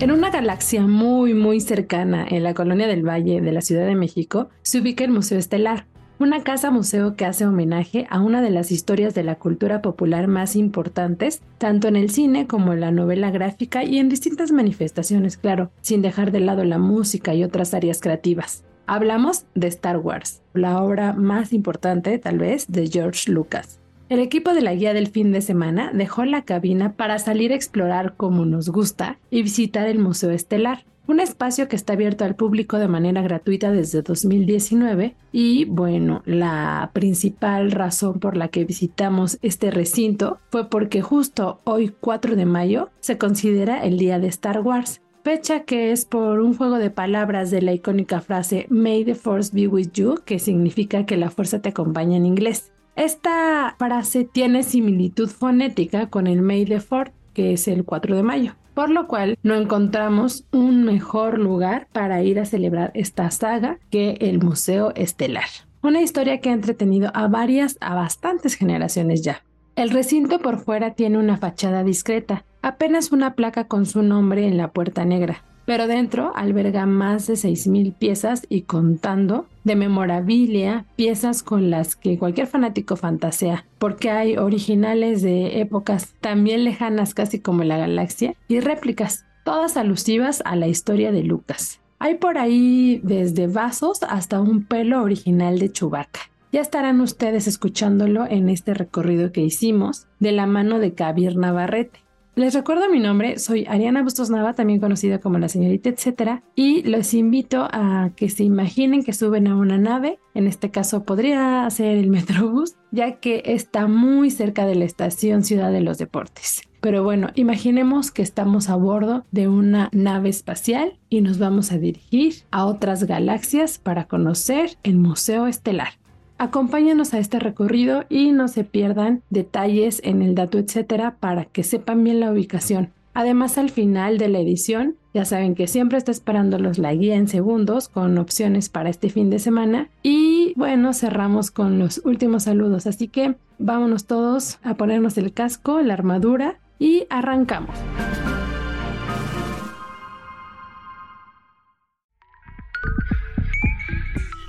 En una galaxia muy muy cercana en la colonia del Valle de la Ciudad de México se ubica el Museo Estelar, una casa museo que hace homenaje a una de las historias de la cultura popular más importantes, tanto en el cine como en la novela gráfica y en distintas manifestaciones, claro, sin dejar de lado la música y otras áreas creativas. Hablamos de Star Wars, la obra más importante tal vez de George Lucas. El equipo de la guía del fin de semana dejó la cabina para salir a explorar como nos gusta y visitar el Museo Estelar, un espacio que está abierto al público de manera gratuita desde 2019 y bueno, la principal razón por la que visitamos este recinto fue porque justo hoy 4 de mayo se considera el día de Star Wars, fecha que es por un juego de palabras de la icónica frase May the Force be with you, que significa que la fuerza te acompaña en inglés. Esta frase tiene similitud fonética con el May the Fourth, que es el 4 de mayo, por lo cual no encontramos un mejor lugar para ir a celebrar esta saga que el Museo Estelar. Una historia que ha entretenido a varias, a bastantes generaciones ya. El recinto por fuera tiene una fachada discreta, apenas una placa con su nombre en la puerta negra, pero dentro alberga más de 6.000 piezas y contando de memorabilia, piezas con las que cualquier fanático fantasea, porque hay originales de épocas también lejanas casi como la galaxia y réplicas, todas alusivas a la historia de Lucas. Hay por ahí desde vasos hasta un pelo original de Chewbacca. Ya estarán ustedes escuchándolo en este recorrido que hicimos de la mano de Kabir Navarrete. Les recuerdo mi nombre, soy Ariana Bustos Nava, también conocida como la señorita etcétera, y los invito a que se imaginen que suben a una nave, en este caso podría ser el Metrobús, ya que está muy cerca de la estación Ciudad de los Deportes. Pero bueno, imaginemos que estamos a bordo de una nave espacial y nos vamos a dirigir a otras galaxias para conocer el Museo Estelar. Acompáñanos a este recorrido y no se pierdan detalles en el dato, etcétera, para que sepan bien la ubicación. Además, al final de la edición, ya saben que siempre está esperándolos la guía en segundos con opciones para este fin de semana. Y bueno, cerramos con los últimos saludos. Así que vámonos todos a ponernos el casco, la armadura y arrancamos.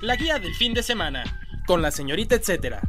La guía del fin de semana con la señorita etcétera.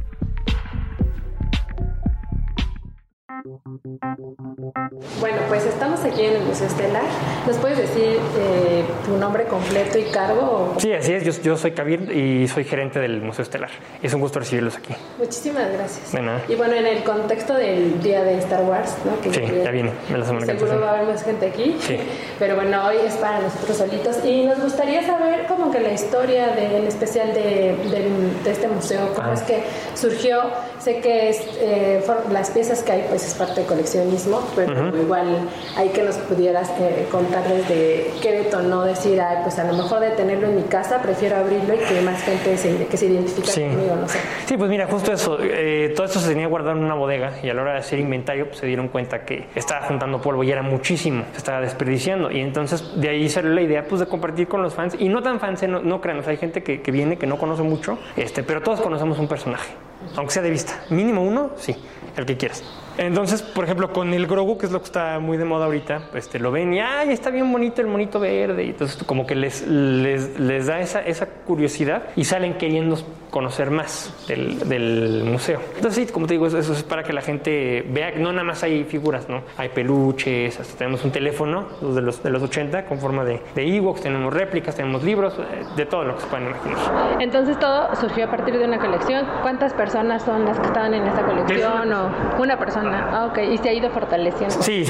Bueno, pues estamos aquí en el Museo Estelar. ¿Nos puedes decir eh, tu nombre completo y cargo? Sí, así es. Yo, yo, soy Kabir y soy gerente del Museo Estelar. Es un gusto recibirlos aquí. Muchísimas gracias. De nada. Y bueno, en el contexto del día de Star Wars, ¿no? Que sí, ya viene. La semana seguro va a haber más gente aquí. Sí. Pero bueno, hoy es para nosotros solitos. Y nos gustaría saber como que la historia de, en especial de, de, de este museo, cómo ah. es que surgió. Sé que es, eh, las piezas que hay pues es parte de coleccionismo, pero uh -huh. Igual hay que nos pudieras eh, contar desde qué detonó decir, Ay, pues a lo mejor de tenerlo en mi casa prefiero abrirlo y que más gente se, que se identifique sí. conmigo, no sé. Sí, pues mira, justo eso, eh, todo esto se tenía guardado en una bodega y a la hora de hacer inventario pues, se dieron cuenta que estaba juntando polvo y era muchísimo, se estaba desperdiciando y entonces de ahí salió la idea pues de compartir con los fans y no tan fans, no, no crean, o sea, hay gente que, que viene que no conoce mucho, este, pero todos conocemos un personaje, aunque sea de vista, mínimo uno, sí, el que quieras. Entonces, por ejemplo, con el Grogu, que es lo que está muy de moda ahorita, este, lo ven y ¡ay, está bien bonito el monito verde! Y entonces como que les, les, les da esa, esa curiosidad y salen queriendo conocer más del, del, museo. Entonces, sí, como te digo, eso, eso, es para que la gente vea que no nada más hay figuras, ¿no? Hay peluches, hasta tenemos un teléfono, de los, de los 80, con forma de, de Ewoks, tenemos réplicas, tenemos libros, de todo lo que se pueden imaginar. Entonces, todo surgió a partir de una colección. ¿Cuántas personas son las que estaban en esta colección? ¿O una persona? Zona. Ah, ok. Y se ha ido fortaleciendo. Sí,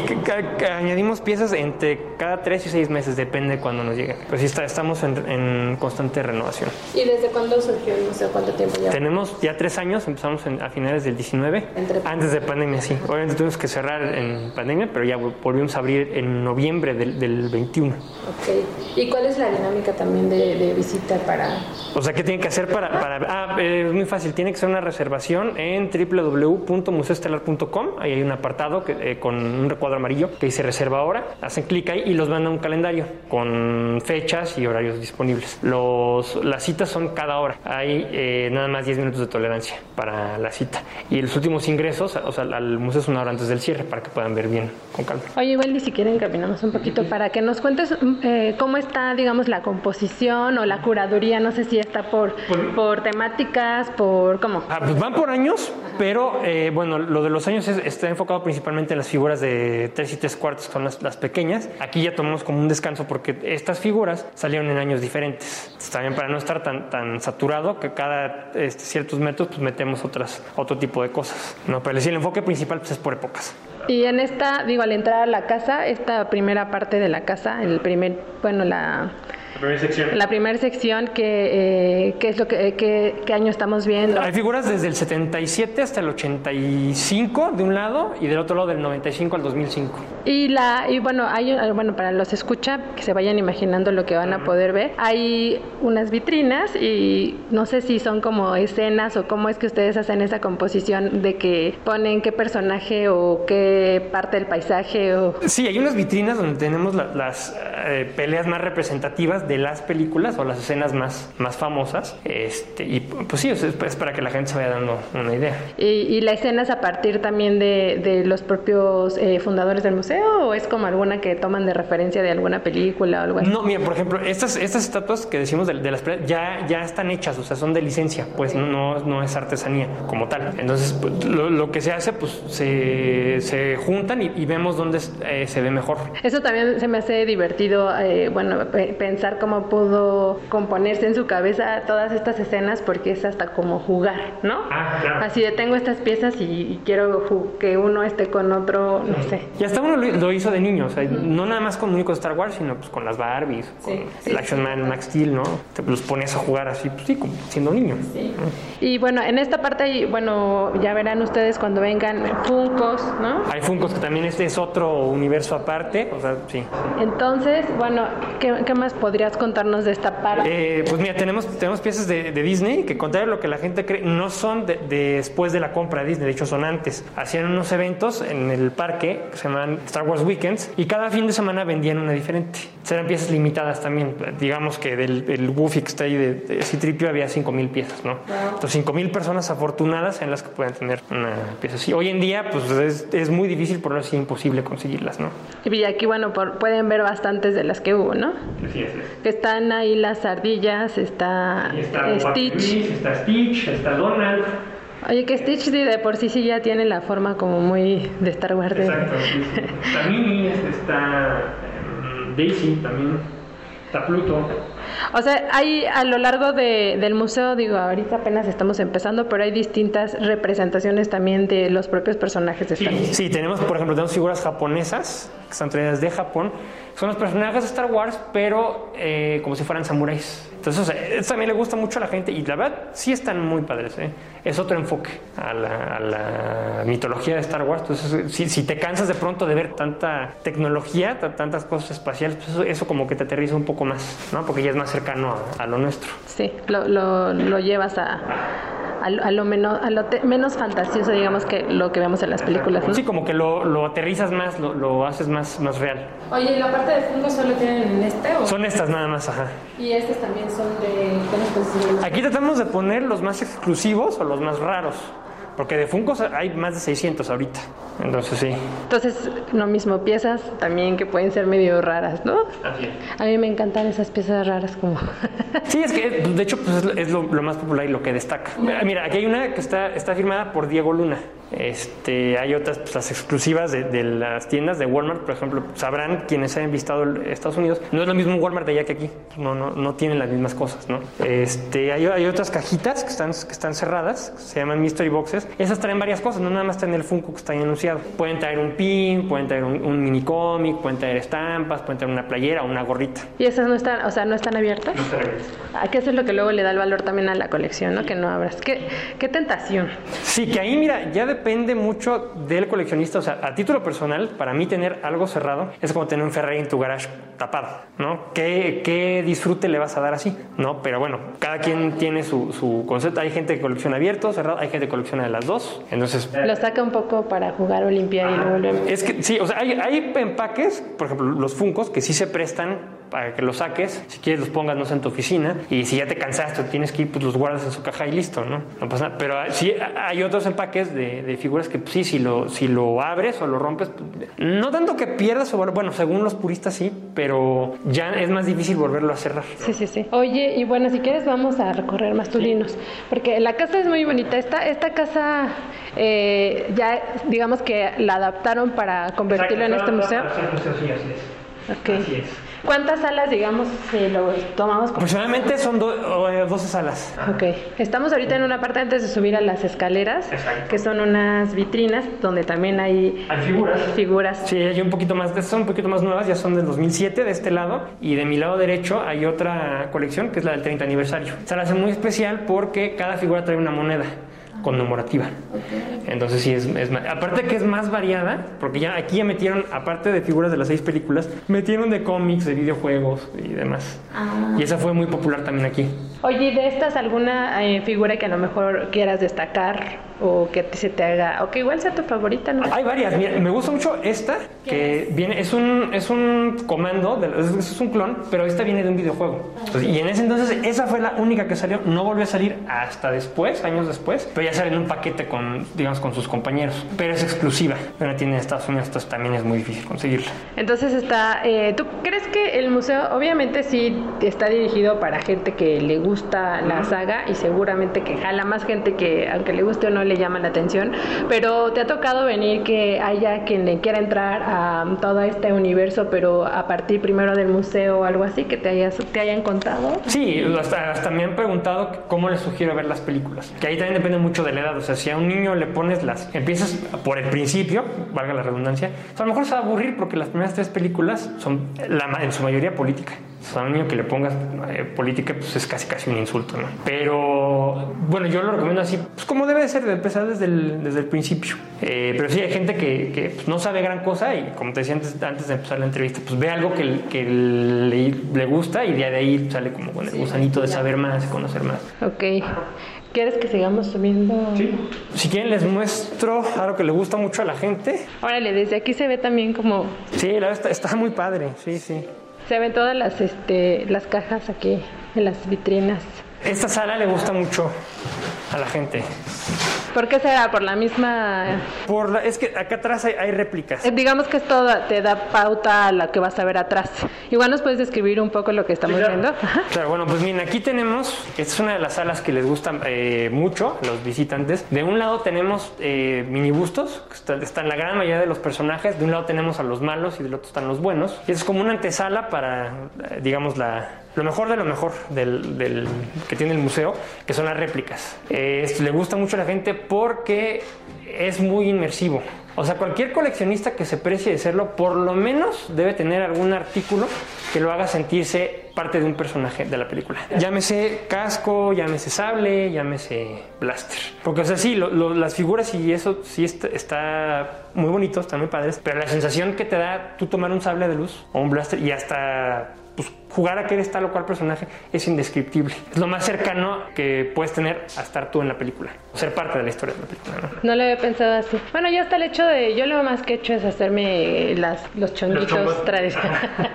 añadimos piezas entre cada tres y seis meses, depende de cuándo nos lleguen. Pues sí, está, estamos en, constante renovación. ¿Y desde cuándo surgió el museo? ¿Cuánto tiempo ya? Tenemos ya tres años, empezamos a finales del 19, antes de pandemia, sí. Obviamente tuvimos que cerrar en pandemia, pero ya volvimos a abrir en noviembre del, del 21. Ok. ¿Y cuál es la dinámica también de, visita para...? O sea, ¿qué tiene que hacer para...? para ah, eh, es muy fácil, tiene que ser una reservación en www.museoestelar.com, ahí hay un apartado que, eh, con un recuadro amarillo que dice reserva ahora, hacen clic ahí y los manda un calendario con fechas y horarios disponibles. Los, las citas son cada hora, hay eh, nada más 10 minutos de tolerancia para la cita. Y los últimos ingresos, o sea, al museo es una hora antes del cierre para que puedan ver bien con calma. Oye, igual ni siquiera encaminamos un poquito para que nos cuentes mm, cómo está, digamos, la composición o la curaduría, no sé si está por, por, temáticas, por cómo. Ah, pues van por años, pero eh, bueno, lo de los años está enfocado principalmente en las figuras de tres y tres cuartos, son las, pequeñas. Aquí ya tomamos como un descanso porque estas figuras salieron en años diferentes. también para no estar tan, tan saturado que cada este, ciertos metros pues metemos otras, otro tipo de cosas. ¿no? Pero el enfoque principal pues, es por épocas. Y en esta, digo, al entrar a la casa, esta primera parte de la casa, el primer, bueno, la primera sección. La primera sección, que, eh, es lo que, qué año estamos viendo? Hay figuras desde el 77 hasta el 85 de un lado y del otro lado del 95 al 2005. Y la y bueno, hay bueno, para los escucha que se vayan imaginando lo que van a poder ver. Hay unas vitrinas y no sé si son como escenas o cómo es que ustedes hacen esa composición de que ponen qué personaje o qué parte del paisaje o Sí, hay unas vitrinas donde tenemos las eh, peleas más representativas de las películas o las escenas más, más famosas. Este, y pues sí, es, para que la gente se vaya dando una idea. ¿Y, la escena es a partir también de, de los propios eh, fundadores del museo o es como alguna que toman de referencia de alguna película o algo así? No, mira, por ejemplo, estas, estas estatuas que decimos de, las ya, ya están hechas, o sea, son de licencia, pues no, no es artesanía como tal. Entonces, pues, lo, que se hace, pues se, se juntan y, vemos dónde eh, se ve mejor. Eso también se me hace divertido, eh, bueno, pensar cómo pudo componerse en su cabeza todas estas escenas porque es hasta como jugar, ¿no? Ah, claro. Así de tengo estas piezas y, quiero que uno esté con otro, no sé. Y hasta uno lo, hizo de niño, o sea, no nada más con único Star Wars, sino pues con las Barbies, con el Action Man Max Steel, ¿no? Te los pones a jugar así, pues sí, como siendo niño. Sí. Y bueno, en esta parte, bueno, ya verán ustedes cuando vengan Funcos, ¿no? Hay Funcos que también este es otro universo aparte, o sea, sí. Entonces, bueno, ¿qué, qué más contarnos de esta parte? Eh, pues mira, tenemos, tenemos piezas de, Disney que, contrario a lo que la gente cree, no son después de la compra de Disney, de hecho son antes. Hacían unos eventos en el parque que se llaman Star Wars Weekends y cada fin de semana vendían una diferente. Serán piezas limitadas también. Digamos que del el Goofy que está ahí de, de Citripio había 5.000 piezas, ¿no? Entonces 5.000 personas afortunadas en las que pueden tener una pieza así. Hoy en día, pues es, es muy difícil, por no decir imposible conseguirlas, ¿no? Y aquí, bueno, pueden ver bastantes de las que hubo, ¿no? Sí, es que están ahí las ardillas, está, Stitch. está Stitch, está Donald. Oye, que Stitch de por sí sí ya tiene la forma como muy de Star Wars. Exacto, está Minnie, está em, Daisy también, está Pluto. O sea, hay a lo largo de, del museo, digo, ahorita apenas estamos empezando, pero hay distintas representaciones también de los propios personajes de Star Wars. Sí, tenemos, por ejemplo, tenemos figuras japonesas que están traídas de Japón. Son los personajes de Star Wars, pero eh, como si fueran samuráis. Entonces, eso también le gusta mucho a la gente y la verdad sí están muy padres. ¿eh? Es otro enfoque a la, mitología de Star Wars. Entonces, si, te cansas de pronto de ver tanta tecnología, tantas cosas espaciales, pues eso, como que te aterriza un poco más, ¿no? Porque ya es más cercano a, lo nuestro. Sí, lo, lo, lo llevas a a, lo, menos, a lo menos fantasioso, digamos, que lo que vemos en las películas. Sí, como que lo, lo aterrizas más, lo, lo, haces más, más real. Oye, ¿y la parte de fungos solo tienen en este? ¿o? Son estas nada más, ajá. ¿Y estas también son de Aquí tratamos de poner los más exclusivos o los más raros. Porque de Funcos hay más de 600 ahorita. Entonces sí. Entonces, lo mismo, piezas también que pueden ser medio raras, ¿no? Así A mí me encantan esas piezas raras como... sí, es que de hecho pues, es lo, más popular y lo que destaca. Mira, aquí hay una que está, está firmada por Diego Luna. Este, hay otras, pues, las exclusivas de, de las tiendas de Walmart, por ejemplo, sabrán quienes hayan visitado Estados Unidos, no es lo mismo Walmart de allá que aquí, no, no, no tienen las mismas cosas, ¿no? Este, hay, hay otras cajitas que están, que están cerradas, se llaman mystery boxes, esas traen varias cosas, no nada más traen el Funko que está ahí anunciado, pueden traer un pin, pueden traer un, un mini cómic, pueden traer estampas, pueden traer una playera o una gorrita. Y esas no están, o sea, no están abiertas. ¿A qué eso es lo que luego le da el valor también a la colección, ¿no? Que no abras. Qué, qué tentación. Sí, que ahí mira, ya depende mucho del coleccionista. O sea, a título personal, para mí tener algo cerrado es como tener un Ferrari en tu garage tapado, ¿no? ¿Qué, qué disfrute le vas a dar así? ¿No? Pero bueno, cada quien tiene su, su concepto. Hay gente que colecciona abierto, cerrado, hay gente que colecciona las dos. Entonces, Lo saca un poco para jugar o limpiar y lo vuelve. es que sí, o sea, hay, hay empaques, por ejemplo, los Funcos, que sí se prestan para que los saques, si quieres los pongas, no sé, en tu oficina, y si ya te cansaste o tienes que ir, pues los guardas en su caja y listo, ¿no? No pasa nada. Pero sí hay otros empaques de, de figuras que pues, sí, si lo, si lo abres o lo rompes, pues, no tanto que pierdas, o bueno, según los puristas sí, pero ya es más difícil volverlo a cerrar. Sí, sí, sí. Oye, y bueno, si quieres vamos a recorrer más tulinos, porque la casa es muy bonita. Esta, esta casa eh, ya, digamos que la adaptaron para convertirlo en este museo. Ok. Así es. ¿Cuántas salas, digamos, si lo tomamos como... Aproximadamente son do- eh, 12 salas. Ok, estamos ahorita en una parte antes de subir a las escaleras, Exacto. que son unas vitrinas donde también hay Hay figuras. figuras. Sí, hay un poquito más, estas son un poquito más nuevas, ya son del 2007 de este lado y de mi lado derecho hay otra colección que es la del 30 aniversario. Se la hace muy especial porque cada figura trae una moneda conmemorativa. Entonces sí es, es aparte que es más variada, porque ya aquí ya metieron aparte de figuras de las seis películas, metieron de cómics, de videojuegos y demás. Y esa fue muy popular también aquí. Oye, ¿y de estas alguna eh, figura que a lo mejor quieras destacar o que se te haga, o que igual sea tu favorita, no? Hay varias, mira, me gusta mucho esta, que viene, es un, es un comando, de- es, es un clon, pero esta viene de un videojuego. Entonces, y en ese entonces esa fue la única que salió, no volvió a salir hasta después, años después, pero ya sale en un paquete con, digamos, con sus compañeros. Pero es exclusiva, pero tiene en Estados Unidos, entonces también es muy difícil conseguirla. Entonces está, eh, ¿tú crees que el museo obviamente sí está dirigido para gente que le gusta la saga y seguramente que jala más gente que aunque le guste o no le llama la atención, pero te ha tocado venir que haya quien le quiera entrar a todo este universo, pero a partir primero del museo o algo así que te, hayas, te hayan contado? Sí, hasta, hasta me han preguntado cómo les sugiero ver las películas. Que ahí también depende mucho de la edad. O sea, si a un niño le pones las. Empiezas por el principio, valga la redundancia, o sea, a lo mejor se va a aburrir porque las primeras tres películas son la en su mayoría política. O sea, a un niño que le pongas eh, política, pues es casi casi un insulto, ¿no? Pero bueno, yo lo recomiendo así, pues como debe de ser, de empezar desde el, desde el principio. Eh, pero sí, hay gente que, que, pues, no sabe gran cosa y como te decía antes, antes de empezar la entrevista, pues ve algo que, que le, le gusta y de ahí sale como con el gusanito de saber más, conocer más. Ok. ¿Quieres que sigamos subiendo? Si quieren les muestro algo que le gusta mucho a la gente. Órale, desde aquí se ve también como Sí, la verdad está, está muy padre, sí, sí. Se ven todas las este las cajas aquí en las vitrinas. Esta sala le gusta mucho a la gente. ¿Por qué será? Por la misma Por la, es que acá atrás hay, hay réplicas. Eh, Digamos que esto te da pauta a lo que vas a ver atrás. Igual nos puedes describir un poco lo que estamos viendo. Ajá. Claro, bueno, pues miren, aquí tenemos, esta es una de las salas que les gusta eh, mucho a los visitantes. De un lado tenemos eh, mini bustos, que está- están la gran mayoría de los personajes. De un lado tenemos a los malos y del otro están los buenos. Y es como una antesala para, eh, digamos, la, lo mejor de lo mejor del, del- que tiene el museo, que son las réplicas. Eh, esto le gusta mucho a la gente porque es muy inmersivo. O sea, cualquier coleccionista que se precie de serlo, por lo menos debe tener algún artículo que lo haga sentirse parte de un personaje de la película. Llámese casco, llámese sable, llámese blaster. Porque, o sea, sí, lo- lo- las figuras y eso sí está, está muy bonito, están muy padres, pero la sensación que te da tú tomar un sable de luz o un blaster y hasta pues, jugar a que eres tal o cual personaje es indescriptible. Es lo más cercano que puedes tener a estar tú en la película, o ser parte de la historia de la película. ¿no? No lo había pensado así. Bueno, ya está el hecho de. Yo lo más que he hecho es hacerme las, los chonguitos tradicionales.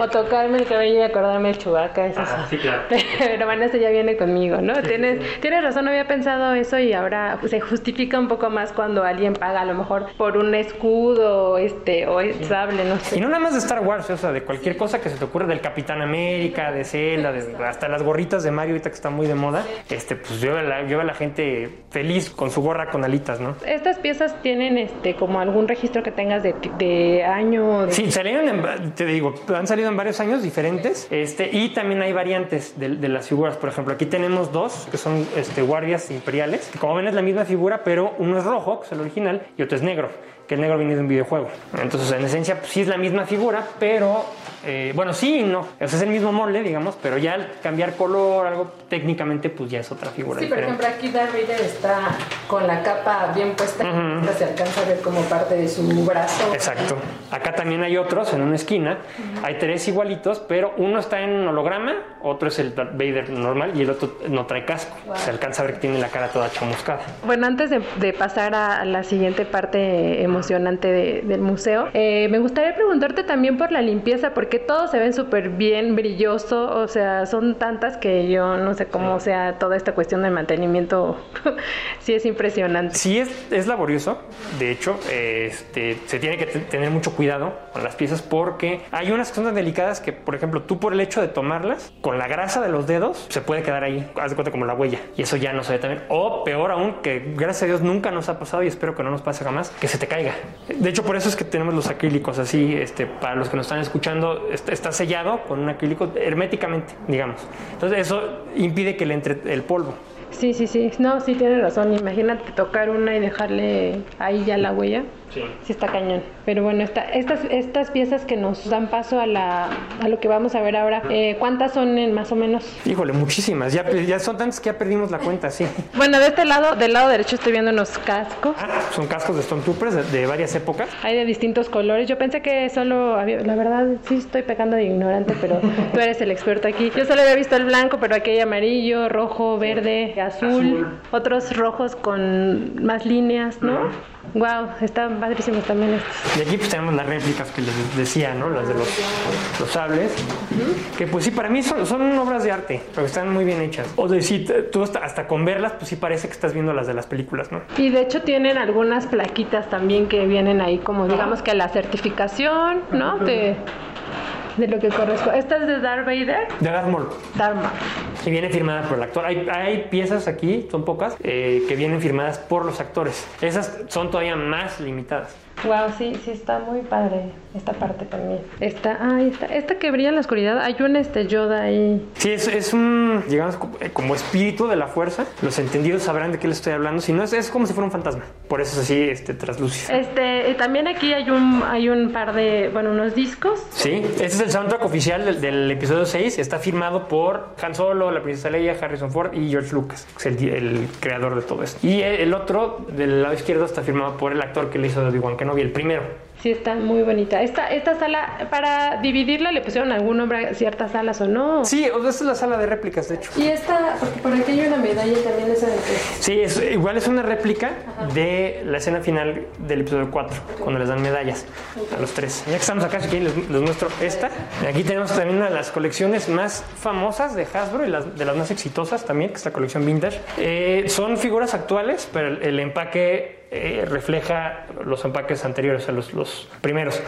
O tocarme el cabello y acordarme del chubaca. Eso sí. claro. Pero bueno, eso ya viene conmigo, ¿no? tienes, tienes razón, no había pensado eso y ahora pues, se justifica un poco más cuando alguien paga a lo mejor por un escudo este o el sable, no Y sé. no nada más de Star Wars, o sea, de cualquier cosa que se te ocurra. Del Capitán América, de Zelda, de- hasta las gorritas de Mario ahorita que está muy de moda, este, pues yo veo a la, yo veo a la gente feliz con su gorra con alitas, ¿no? Estas piezas tienen este como algún registro que tengas de, de año. de- Sí, salieron, en, te digo, han salido en varios años diferentes, este, y también hay variantes de, de las figuras. Por ejemplo, aquí tenemos dos que son este, guardias imperiales, que como ven es la misma figura, pero uno es rojo, que es el original, y otro es negro, que el negro viene de un videojuego. Entonces, en esencia, pues, sí es la misma figura, pero, eh, bueno, sí y no. O sea, es el mismo molde, digamos, pero ya al cambiar color, algo técnicamente, pues ya es otra figura Sí, por ejemplo, aquí Darth Vader está con la capa bien puesta. Se alcanza a ver como parte de su brazo. Exacto. Acá también hay otros en una esquina. Hay tres igualitos, pero uno está en holograma, otro es el Darth Vader normal y el otro no trae casco. Se alcanza a ver que tiene la cara toda chamuscada. Bueno, antes de, de pasar a la siguiente parte emocionante de- del museo, eh, me gustaría preguntarte también por la limpieza, porque todos se ven súper bien, brilloso, o sea, son tantas que yo no sé cómo sea toda esta cuestión del mantenimiento, sí es impresionante. Sí es, es laborioso, de hecho, este, se tiene que te- tener mucho cuidado con las piezas porque hay unas que son tan delicadas que, por ejemplo, tú por el hecho de tomarlas, con la grasa de los dedos, se puede quedar ahí, haz de cuenta como la huella, y eso ya no se ve también. O peor aún, que gracias a Dios nunca nos ha pasado y espero que no nos pase jamás, que se te caiga. De hecho, por eso es que tenemos los acrílicos así, este, para los que nos están escuchando, está, sellado con un acrílico herméticamente, digamos. Entonces eso impide que le entre el polvo. Sí, sí, sí, no, sí tienes razón, imagínate tocar una y dejarle ahí ya la huella. Sí. Sí está cañón. Pero bueno, esta- estas, estas piezas que nos dan paso a, la, a lo que vamos a ver ahora, eh, ¿cuántas son en más o menos? Híjole, muchísimas. Ya, ya son tantas que ya perdimos la cuenta, sí. Bueno, de este lado, del lado derecho estoy viendo unos cascos. Ah, son cascos de Stormtroopers de, de varias épocas. Hay de distintos colores. Yo pensé que solo había, la verdad, sí estoy pecando de ignorante, pero tú eres el experto aquí. Yo solo había visto el blanco, pero aquí hay amarillo, rojo, verde, azul, otros rojos con más líneas, ¿no? Wow, están padrísimos también estos. Y aquí pues tenemos las réplicas que les decía, ¿no? Las de los, los sables. Que pues sí, para mí son, son obras de arte, pero están muy bien hechas. O de sí, tú hasta, hasta con verlas, pues sí parece que estás viendo las de las películas, ¿no? Y de hecho tienen algunas plaquitas también que vienen ahí como digamos que la certificación, ¿no? De, de lo que corresponde. Esta es de Darth Vader, De Darth Maul. Dharma. Y viene firmada por el actor. Hay, hay piezas aquí, son pocas, eh, que vienen firmadas por los actores. Esas son todavía más limitadas. Wow, sí, sí está muy padre esta parte también. Esta, ah, esta, esta que brilla en la oscuridad, hay un este Yoda ahí. Sí, es, es un, digamos, eh, como espíritu de la fuerza. Los entendidos sabrán de qué les estoy hablando. Si no, es, es como si fuera un fantasma. Por eso es así, este, translúcido. Este, y también aquí hay un, hay un par de, bueno, unos discos. Sí, este es el soundtrack oficial del, del episodio 6. Está firmado por Han Solo, la princesa Leia, Harrison Ford y George Lucas, que es el, el creador de todo esto. Y el otro, del lado izquierdo, está firmado por el actor que le hizo de Obi-Wan Kenobi, el primero. Sí, está muy bonita. Esta, esta sala, para dividirla, le pusieron algún nombre a ciertas salas o no. Sí, esta es la sala de réplicas, de hecho. Y esta, porque por aquí hay una medalla también esa de. Sí, es, igual es una réplica de la escena final del episodio 4, cuando les dan medallas a los tres. Ya que estamos acá, si quieren, les, les muestro esta. Y aquí tenemos también una de las colecciones más famosas de Hasbro y las, de las más exitosas también, que es la colección Vintage. Eh, son figuras actuales, pero el, el empaque eh, refleja los empaques anteriores, a los, los primeros.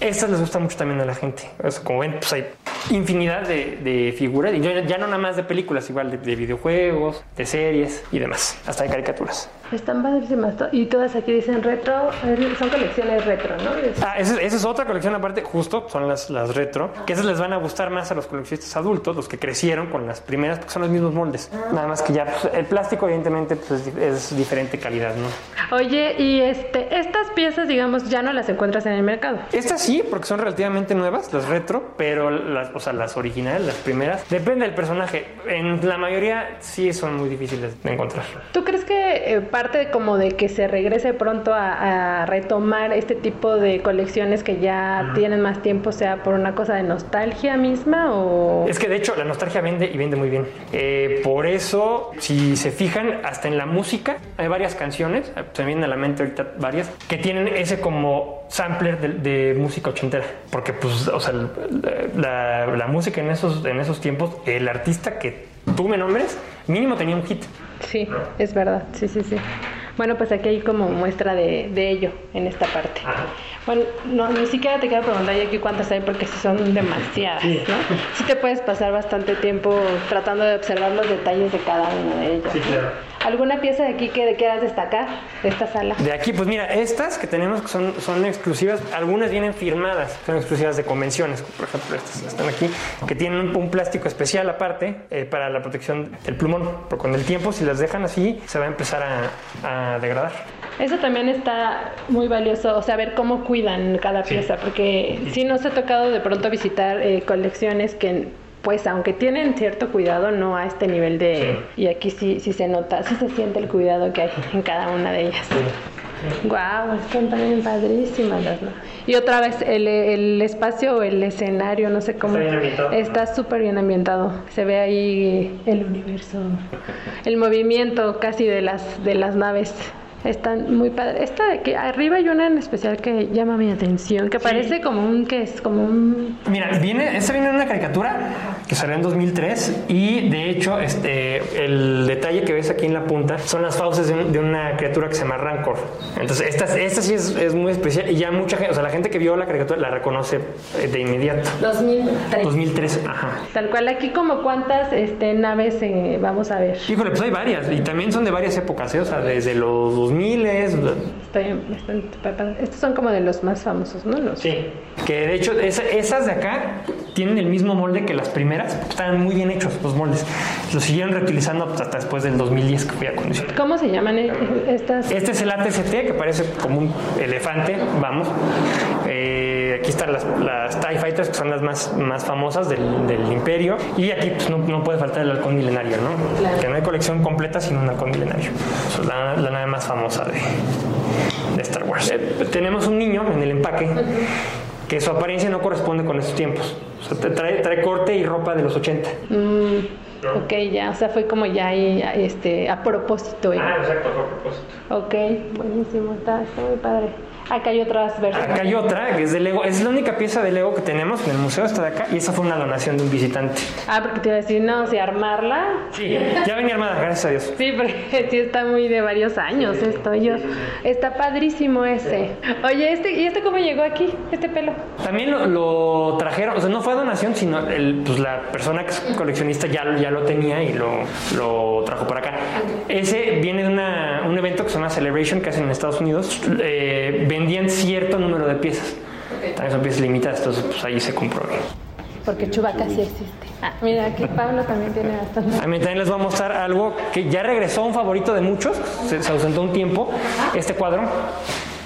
Estas les gustan mucho también a la gente. O sea, como ven, pues hay infinidad de, figuras. Y ya ya no nada más de películas, igual de, de videojuegos, de series y demás. Hasta de caricaturas. Están padrísimas. Y todas aquí dicen retro, eh, son colecciones retro, ¿no? Es- Ah, esa, esa es otra colección aparte, justo, son las, las retro, que esas les van a gustar más a los coleccionistas adultos, los que crecieron con las primeras, porque son los mismos moldes. Nada más que ya pues, el plástico evidentemente pues, es, es diferente calidad, ¿no? Oye, y este, estas piezas, digamos, ya no las encuentras en el mercado. Estas sí, porque son relativamente nuevas, las retro, pero las, o sea, las originales, las primeras, depende del personaje. En la mayoría sí son muy difíciles de encontrar. ¿Tú crees que eh, parte como de que se regrese pronto a, a retomar este tipo de colecciones que ya tienen más tiempo, sea por una cosa de nostalgia misma o... Es que de hecho la nostalgia vende y vende muy bien. Eh, por eso, si se fijan, hasta en la música hay varias canciones, eh, se me vienen a la mente ahorita varias, que tienen ese como sampler de, de música ochentera. Porque pues, o sea, la, la- la música en esos, en esos tiempos, el artista que tú me nombres, mínimo tenía un hit. Sí, es verdad, sí, sí, sí. Bueno, pues aquí hay como muestra de, de ello en esta parte. Bueno, no, ni siquiera te quiero preguntar ya aquí cuántas hay porque sí son demasiadas, ¿no? Sí te puedes pasar bastante tiempo tratando de observar los detalles de cada una de ellas. Sí, claro. ¿Alguna pieza de aquí que quieras destacar de esta sala? De aquí, pues mira, estas que tenemos son, son exclusivas, algunas vienen firmadas, son exclusivas de convenciones, por ejemplo estas están aquí, que tienen un, un plástico especial aparte eh, para la protección del plumón, porque con el tiempo si las dejan así se va a empezar a, a degradar. Eso también está muy valioso, o sea, ver cómo cuidan cada pieza, porque sí nos ha tocado de pronto visitar eh, colecciones que, pues, aunque tienen cierto cuidado, no a este nivel de... Y aquí sí, sí se nota, sí se siente el cuidado que hay en cada una de ellas. Guau, están también padrísimas las, ¿no? Y otra vez, el, el espacio o el escenario, no sé cómo. Está bien ambientado. Está súper bien ambientado. Se ve ahí el universo, el movimiento casi de las, de las naves. Están muy padres. Esta de aquí, arriba hay una en especial que llama mi atención, que parece como un, que es como un... Mira, viene, esta viene en una caricatura que salió en 2003 y de hecho este, el detalle que ves aquí en la punta son las fauces de, un- de una criatura que se llama Rancor. Entonces esta, esta sí es, es muy especial y ya mucha gente, o sea, la gente que vio la caricatura la reconoce eh, de inmediato. 2003. 2003, ajá. Tal cual, aquí como cuántas este, naves eh, vamos a ver. Híjole, pues hay varias y también son de varias épocas, ¿eh? o sea, desde los 2000 Estoy- están súper padres. Estos son como de los más famosos, ¿no? Los, Sí, que de hecho esa- esas de acá tienen el mismo molde que las primeras, porque estaban muy bien hechos los moldes. Los siguieron reutilizando hasta después del 2010 que fui a condición. ¿Cómo se llaman eh, estas? Este es el ATST, que parece como un elefante, vamos. Eh, aquí están las, las TIE Fighters, que son las más, más famosas del, del imperio. Y aquí pues, no, no puede faltar el halcón milenario, ¿no? Claro. Que no hay colección completa sin un halcón milenario. Es la, la nave más famosa de, de Star Wars. Eh, tenemos un niño en el empaque que su apariencia no corresponde con estos tiempos. O sea, te- trae, trae corte y ropa de los 80. Mm, ok, ya, o sea, fue como ya ahí, este, a propósito. eh. exacto, por propósito. Ok, buenísimo, está, está muy padre. Acá hay otras versiones. Acá hay otra que es de Lego. Es la única pieza de Lego que tenemos en el museo, está de acá. Y esa fue una donación de un visitante. Ah, porque te iba a decir, no, si armarla. Sí, ya venía armada, gracias a Dios. Sí, porque sí está muy de varios años esto. Yo, está padrísimo ese. Oye, este, ¿y este cómo llegó aquí? Este pelo. También lo, lo trajeron, o sea, no fue donación, sino el, pues, la persona que es coleccionista ya, lo- ya lo tenía y lo, lo trajo para acá. Ese viene de una- un evento que se llama Celebration que hacen en Estados Unidos. Eh, vendían cierto número de piezas. También son piezas limitadas, entonces pues ahí se compró. Porque Chubaca sí existe. Ah, mira, aquí Pablo también tiene bastante. A mí también les voy a mostrar algo que ya regresó un favorito de muchos, se, se ausentó un tiempo, este cuadro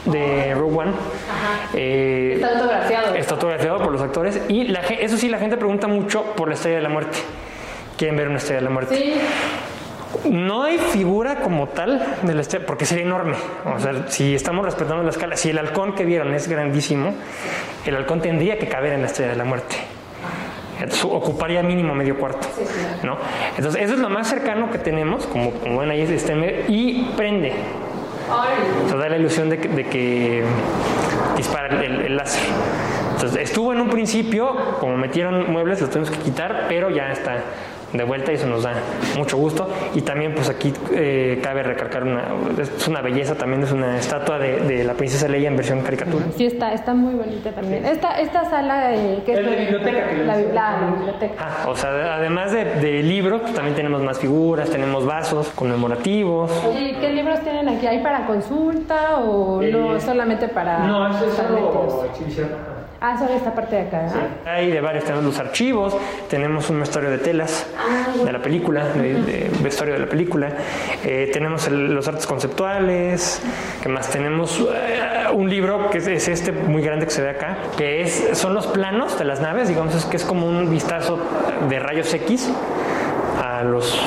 de Rogue One. Eh, Está autografiado. Está autografiado por los actores y la, eso sí, la gente pregunta mucho por la Estrella de la Muerte. Quieren ver una Estrella de la Muerte. Sí. No hay figura como tal de la estrella, porque sería enorme. O sea, si estamos respetando la escala, si el halcón que vieron es grandísimo, el halcón tendría que caber en la estrella de la muerte. Entonces, ocuparía mínimo medio cuarto. ¿no? Entonces, eso es lo más cercano que tenemos, como, como ven ahí, está en medio, y prende. O sea, da la ilusión de que, de que dispara el, el láser. Entonces, estuvo en un principio, como metieron muebles, los tenemos que quitar, pero ya está de vuelta y eso nos da mucho gusto. Y también, pues aquí eh, cabe recalcar una, es una belleza, también es una estatua de, de la princesa Leia en versión caricatura. Sí, está, está muy bonita también. Esta, esta sala eh, que Es de biblioteca que la, dicen. la biblioteca. Ah, o sea, además de, de libros, pues también tenemos más figuras, tenemos vasos conmemorativos. Oye, ¿y qué libros tienen aquí? ¿Hay para consulta o no solamente para.? para metidos? exhibición. Ah, solo esta parte de acá. ¿verdad? Hay de varios, tenemos los archivos, tenemos un vestuario de telas de la película, de, de vestuario de la película, eh, tenemos el- los artes conceptuales, que más tenemos eh, un libro que es, es este muy grande que se ve acá, que es son los planos de las naves, digamos es que es como un vistazo de rayos X a los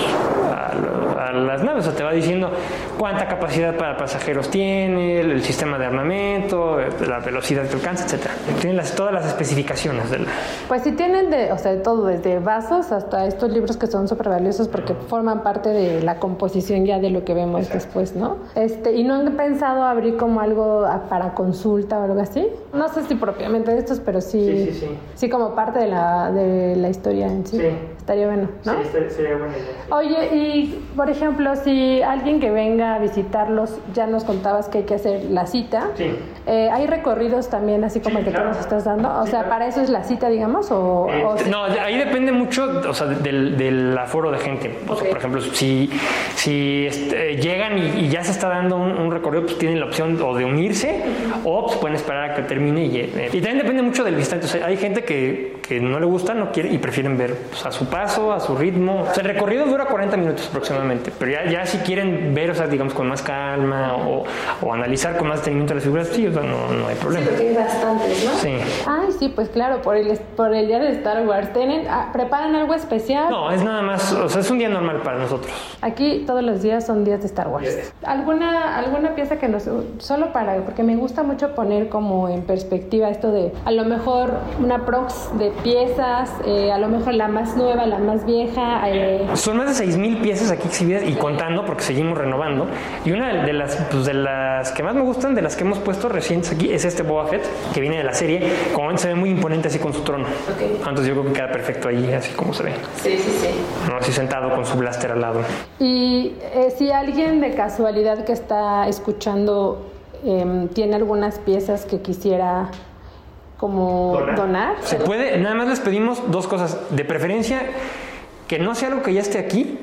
las naves, o sea, te va diciendo cuánta capacidad para pasajeros tiene, el, el sistema de armamento, eh, la velocidad que alcanza, etcétera. Tiene las- todas las especificaciones del Pues sí tienen de, o sea, de todo, desde vasos hasta estos libros que son súper valiosos porque forman parte de la composición ya de lo que vemos después, ¿no? Este, y no han pensado abrir como algo a- para consulta o algo así. No sé si propiamente de estos, pero sí, Sí, sí, sí. sí como parte de la, de la historia en sí. Sí. Estaría bueno, ¿no? Sí, sería buena idea. Oye, y por ejemplo, si alguien que venga a visitarlos, ya nos contabas que hay que hacer la cita. Sí. Eh, ¿Hay recorridos también, así como Sí, el que claro. tú nos estás dando? O Sí, sea, claro. ¿para eso es la cita, digamos? O, Eh, o- no, ahí depende mucho, o sea, del, del aforo de gente. O sea, por ejemplo, si, si este, llegan y, y ya se está dando un, un recorrido, pues tienen la opción o de unirse o pues, pueden esperar a que termine. Y, eh, y también depende mucho del visitante. O sea, hay gente que, que no le gusta, no quiere y prefieren ver pues, a su paso, a su ritmo. O sea, el recorrido dura 40 minutos aproximadamente, pero ya, ya si quieren ver, o sea, digamos, con más calma o, o analizar con más detenimiento las figuras, sí, o sea, no, no hay problema. Porque hay bastantes, ¿no? Sí. Ay, sí, pues claro, por el, por el día de Star Wars. ¿Tienen, ah, ¿Preparan algo especial? No, es nada más, o sea, es un día normal para nosotros. Aquí todos los días son días de Star Wars. ¿Alguna, alguna pieza que nos... Solo para... Porque me gusta mucho poner como en perspectiva esto de a lo mejor una prox de piezas, eh, a lo mejor la más nueva, la más vieja. eh, Son más de 6.000 piezas aquí exhibidas y contando porque seguimos renovando. Y una de las, pues, de las que más me gustan, de las que hemos puesto recientes aquí, es este Boba Fett, que viene de la serie. Como ven, se ve muy imponente así con su trono. Entonces yo creo que queda perfecto ahí, así como se ve. Sí, sí, sí. ¿no? Así sentado con su blaster al lado. Y eh, si alguien de casualidad que está escuchando em, tiene algunas piezas que quisiera como donar, Se puede, nada más les pedimos dos cosas. De preferencia, que no sea algo que ya esté aquí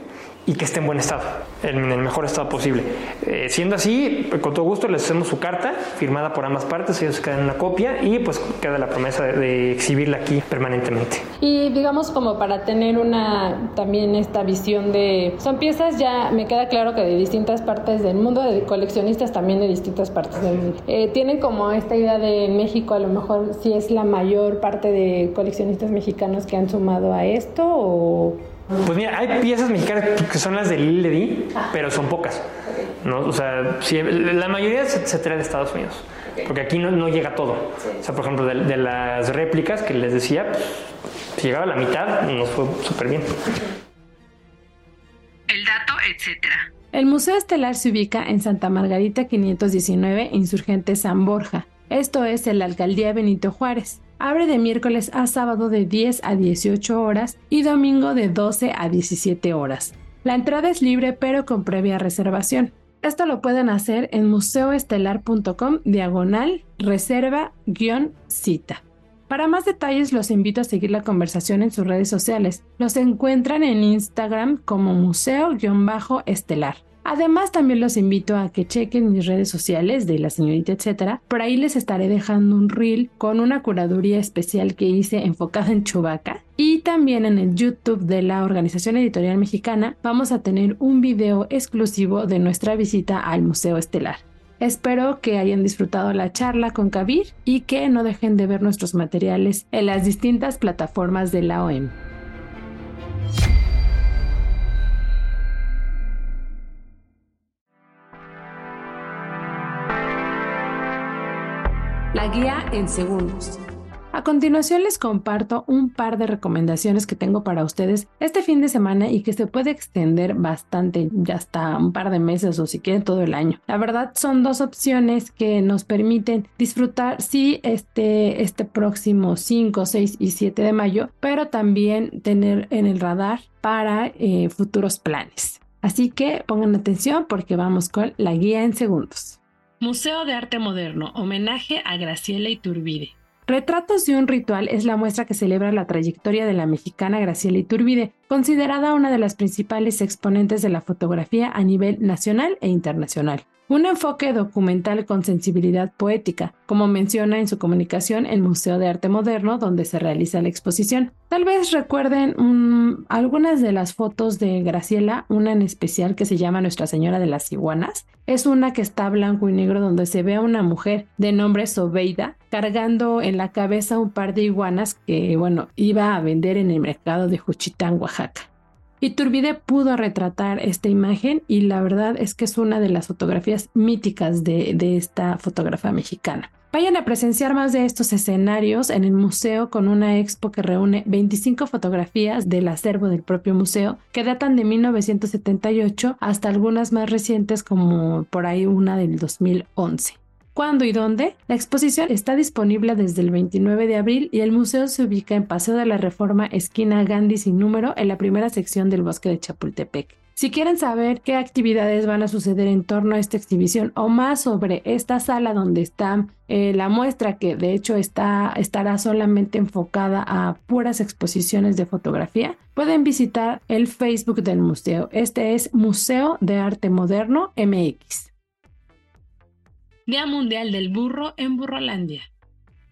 y que esté en buen estado, en el mejor estado posible. Eh, siendo así, con todo gusto les hacemos su carta firmada por ambas partes, ellos quedan una copia y pues queda la promesa de, exhibirla aquí permanentemente. Y digamos como para tener una también esta visión de son piezas ya me queda claro que de distintas partes del mundo, de coleccionistas también de distintas partes del mundo. Eh, tienen como esta idea de México a lo mejor si es la mayor parte de coleccionistas mexicanos que han sumado a esto o Pues mira, hay piezas mexicanas que son las de Lil Ledi, pero son pocas. ¿no? O sea, la mayoría se, se trae de Estados Unidos, porque aquí no, no llega todo. O sea, por ejemplo, de, de las réplicas que les decía, pues, si llegaba a la mitad, nos fue súper bien. el dato, etcétera. El Museo Estelar se ubica en Santa Margarita 519, Insurgente San Borja. Esto es en la alcaldía Benito Juárez. Abre de miércoles a sábado de 10 a 18 horas y domingo de 12 a 17 horas. La entrada es libre pero con previa reservación. Esto lo pueden hacer en museoestelar.com diagonal reserva guion cita. Para más detalles los invito a seguir la conversación en sus redes sociales. Los encuentran en Instagram como museo-estelar. Además también los invito a que chequen mis redes sociales de la señorita etcétera. Por ahí les estaré dejando un reel con una curaduría especial que hice enfocada en Chewbacca. Y también en el YouTube de la Organización Editorial Mexicana vamos a tener un video exclusivo de nuestra visita al Museo Estelar. Espero que hayan disfrutado la charla con Kabir y que no dejen de ver nuestros materiales en las distintas plataformas de la OEM. Guía en segundos. A continuación les comparto un par de recomendaciones que tengo para ustedes este fin de semana y que se puede extender bastante, ya hasta un par de meses o si quieren todo el año. La verdad son dos opciones que nos permiten disfrutar sí este, este próximo 5, 6 y 7 de mayo, pero también tener en el radar para eh, futuros planes. Así que pongan atención porque vamos con la guía en segundos. Museo de Arte Moderno, homenaje a Graciela Iturbide. Retratos de un ritual es la muestra que celebra la trayectoria de la mexicana Graciela Iturbide, considerada una de las principales exponentes de la fotografía a nivel nacional e internacional. Un enfoque documental con sensibilidad poética, como menciona en su comunicación el Museo de Arte Moderno donde se realiza la exposición. Tal vez recuerden um, algunas de las fotos de Graciela, una en especial que se llama Nuestra Señora de las Iguanas. Es una que está blanco y negro donde se ve a una mujer de nombre Sobeida cargando en la cabeza un par de iguanas que, bueno, iba a vender en el mercado de Juchitán, Oaxaca. Iturbide pudo retratar esta imagen y la verdad es que es una de las fotografías míticas de, esta fotógrafa mexicana. Vayan a presenciar más de estos escenarios en el museo con una expo que reúne 25 fotografías del acervo del propio museo que datan de 1978 hasta algunas más recientes como por ahí una del 2011. ¿Cuándo y dónde? La exposición está disponible desde el 29 de abril y el museo se ubica en Paseo de la Reforma, esquina Gandhi sin número, en la primera sección del bosque de Chapultepec. Si quieren saber qué actividades van a suceder en torno a esta exhibición o más sobre esta sala donde está eh, la muestra, que de hecho está, estará solamente enfocada a puras exposiciones de fotografía, pueden visitar el Facebook del museo. Este es Museo de Arte Moderno MX. Día Mundial del Burro en Burrolandia.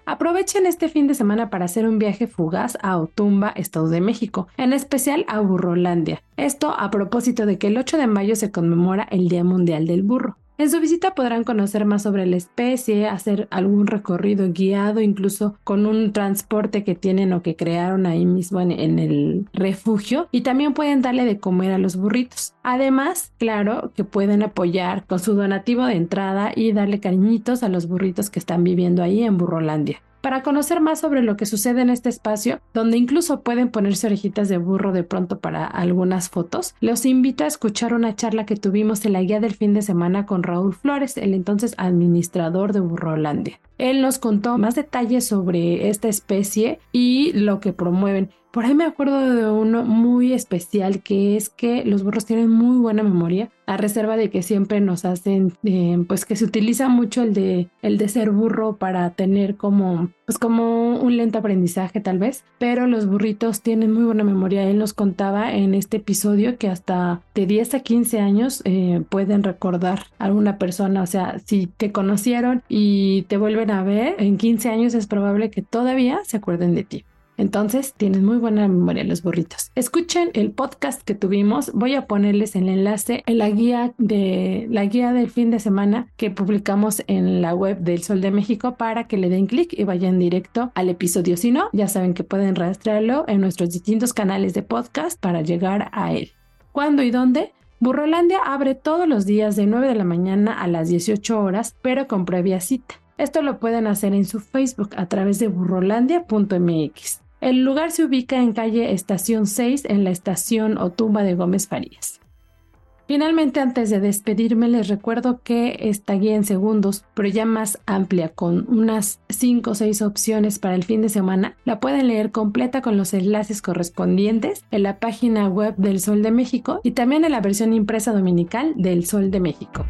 Aprovechen este fin de semana para hacer un viaje fugaz a Otumba, Estado de México, en especial a Burrolandia. Esto a propósito de que el 8 de mayo se conmemora el Día Mundial del Burro. En su visita podrán conocer más sobre la especie, hacer algún recorrido guiado, incluso con un transporte que tienen o que crearon ahí mismo en, el refugio. Y también pueden darle de comer a los burritos. Además, claro que pueden apoyar con su donativo de entrada y darle cariñitos a los burritos que están viviendo ahí en Burrolandia. Para conocer más sobre lo que sucede en este espacio, donde incluso pueden ponerse orejitas de burro de pronto para algunas fotos, los invito a escuchar una charla que tuvimos en la guía del fin de semana con Raúl Flores, el entonces administrador de Burrolandia. Él nos contó más detalles sobre esta especie y lo que promueven. Por ahí me acuerdo de uno muy especial que es que los burros tienen muy buena memoria, a reserva de que siempre nos hacen, eh, pues que se utiliza mucho el de, el de ser burro para tener como, pues como un lento aprendizaje tal vez, pero los burritos tienen muy buena memoria. Él nos contaba en este episodio que hasta de 10 a 15 años eh, pueden recordar a alguna persona, o sea, si te conocieron y te vuelven ver, en 15 años es probable que todavía se acuerden de ti. Entonces, tienen muy buena memoria los burritos. Escuchen el podcast que tuvimos. Voy a ponerles el enlace en la guía de la guía del fin de semana que publicamos en la web del Sol de México para que le den clic y vayan directo al episodio. Si no, ya saben que pueden rastrearlo en nuestros distintos canales de podcast para llegar a él. ¿Cuándo y dónde? Burrolandia abre todos los días de 9 de la mañana a las 18 horas, pero con previa cita. Esto lo pueden hacer en su Facebook a través de burrolandia.mx. El lugar se ubica en calle Estación 6 en la estación Otumba de Gómez Farías. Finalmente, antes de despedirme, les recuerdo que esta guía en segundos, pero ya más amplia, con unas 5 o 6 opciones para el fin de semana, la pueden leer completa con los enlaces correspondientes en la página web del Sol de México y también en la versión impresa dominical del Sol de México.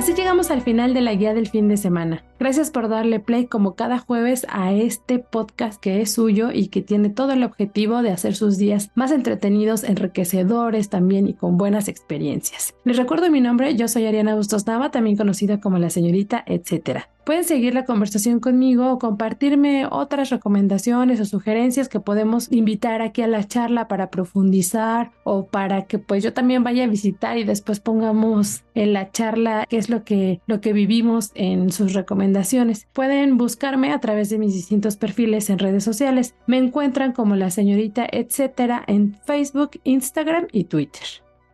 Así llegamos al final de la guía del fin de semana. Gracias por darle play como cada jueves a este podcast que es suyo y que tiene todo el objetivo de hacer sus días más entretenidos, enriquecedores también y con buenas experiencias. Les recuerdo mi nombre, yo soy Ariana Bustos Nava, también conocida como la señorita, etcétera. Pueden seguir la conversación conmigo o compartirme otras recomendaciones o sugerencias que podemos invitar aquí a la charla para profundizar o para que pues yo también vaya a visitar y después pongamos en la charla qué es lo que, lo que vivimos en sus recomendaciones. Pueden buscarme a través de mis distintos perfiles en redes sociales. Me encuentran como la señorita etcétera en Facebook, Instagram y Twitter.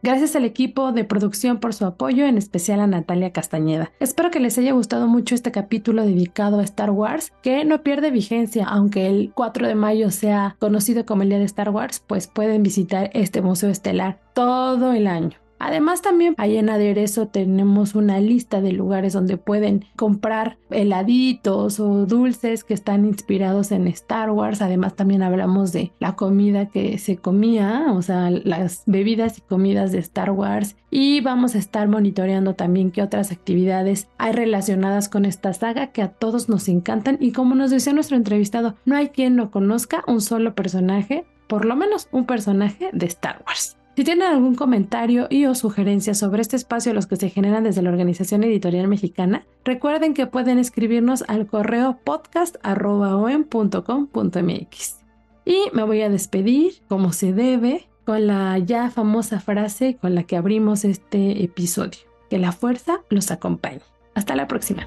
Gracias al equipo de producción por su apoyo, en especial a Natalia Castañeda. Espero que les haya gustado mucho este capítulo dedicado a Star Wars, que no pierde vigencia, aunque el 4 de mayo sea conocido como el Día de Star Wars, pues pueden visitar este museo estelar todo el año. Además también ahí en aderezo tenemos una lista de lugares donde pueden comprar heladitos o dulces que están inspirados en Star Wars. Además también hablamos de la comida que se comía, o sea, las bebidas y comidas de Star Wars. Y vamos a estar monitoreando también qué otras actividades hay relacionadas con esta saga que a todos nos encantan. Y como nos decía nuestro entrevistado, no hay quien no conozca un solo personaje, por lo menos un personaje de Star Wars. Si tienen algún comentario y o sugerencia sobre este espacio los que se generan desde la Organización Editorial Mexicana, recuerden que pueden escribirnos al correo podcast.com.mx. Y me voy a despedir, como se debe, con la ya famosa frase con la que abrimos este episodio. Que la fuerza los acompañe. Hasta la próxima.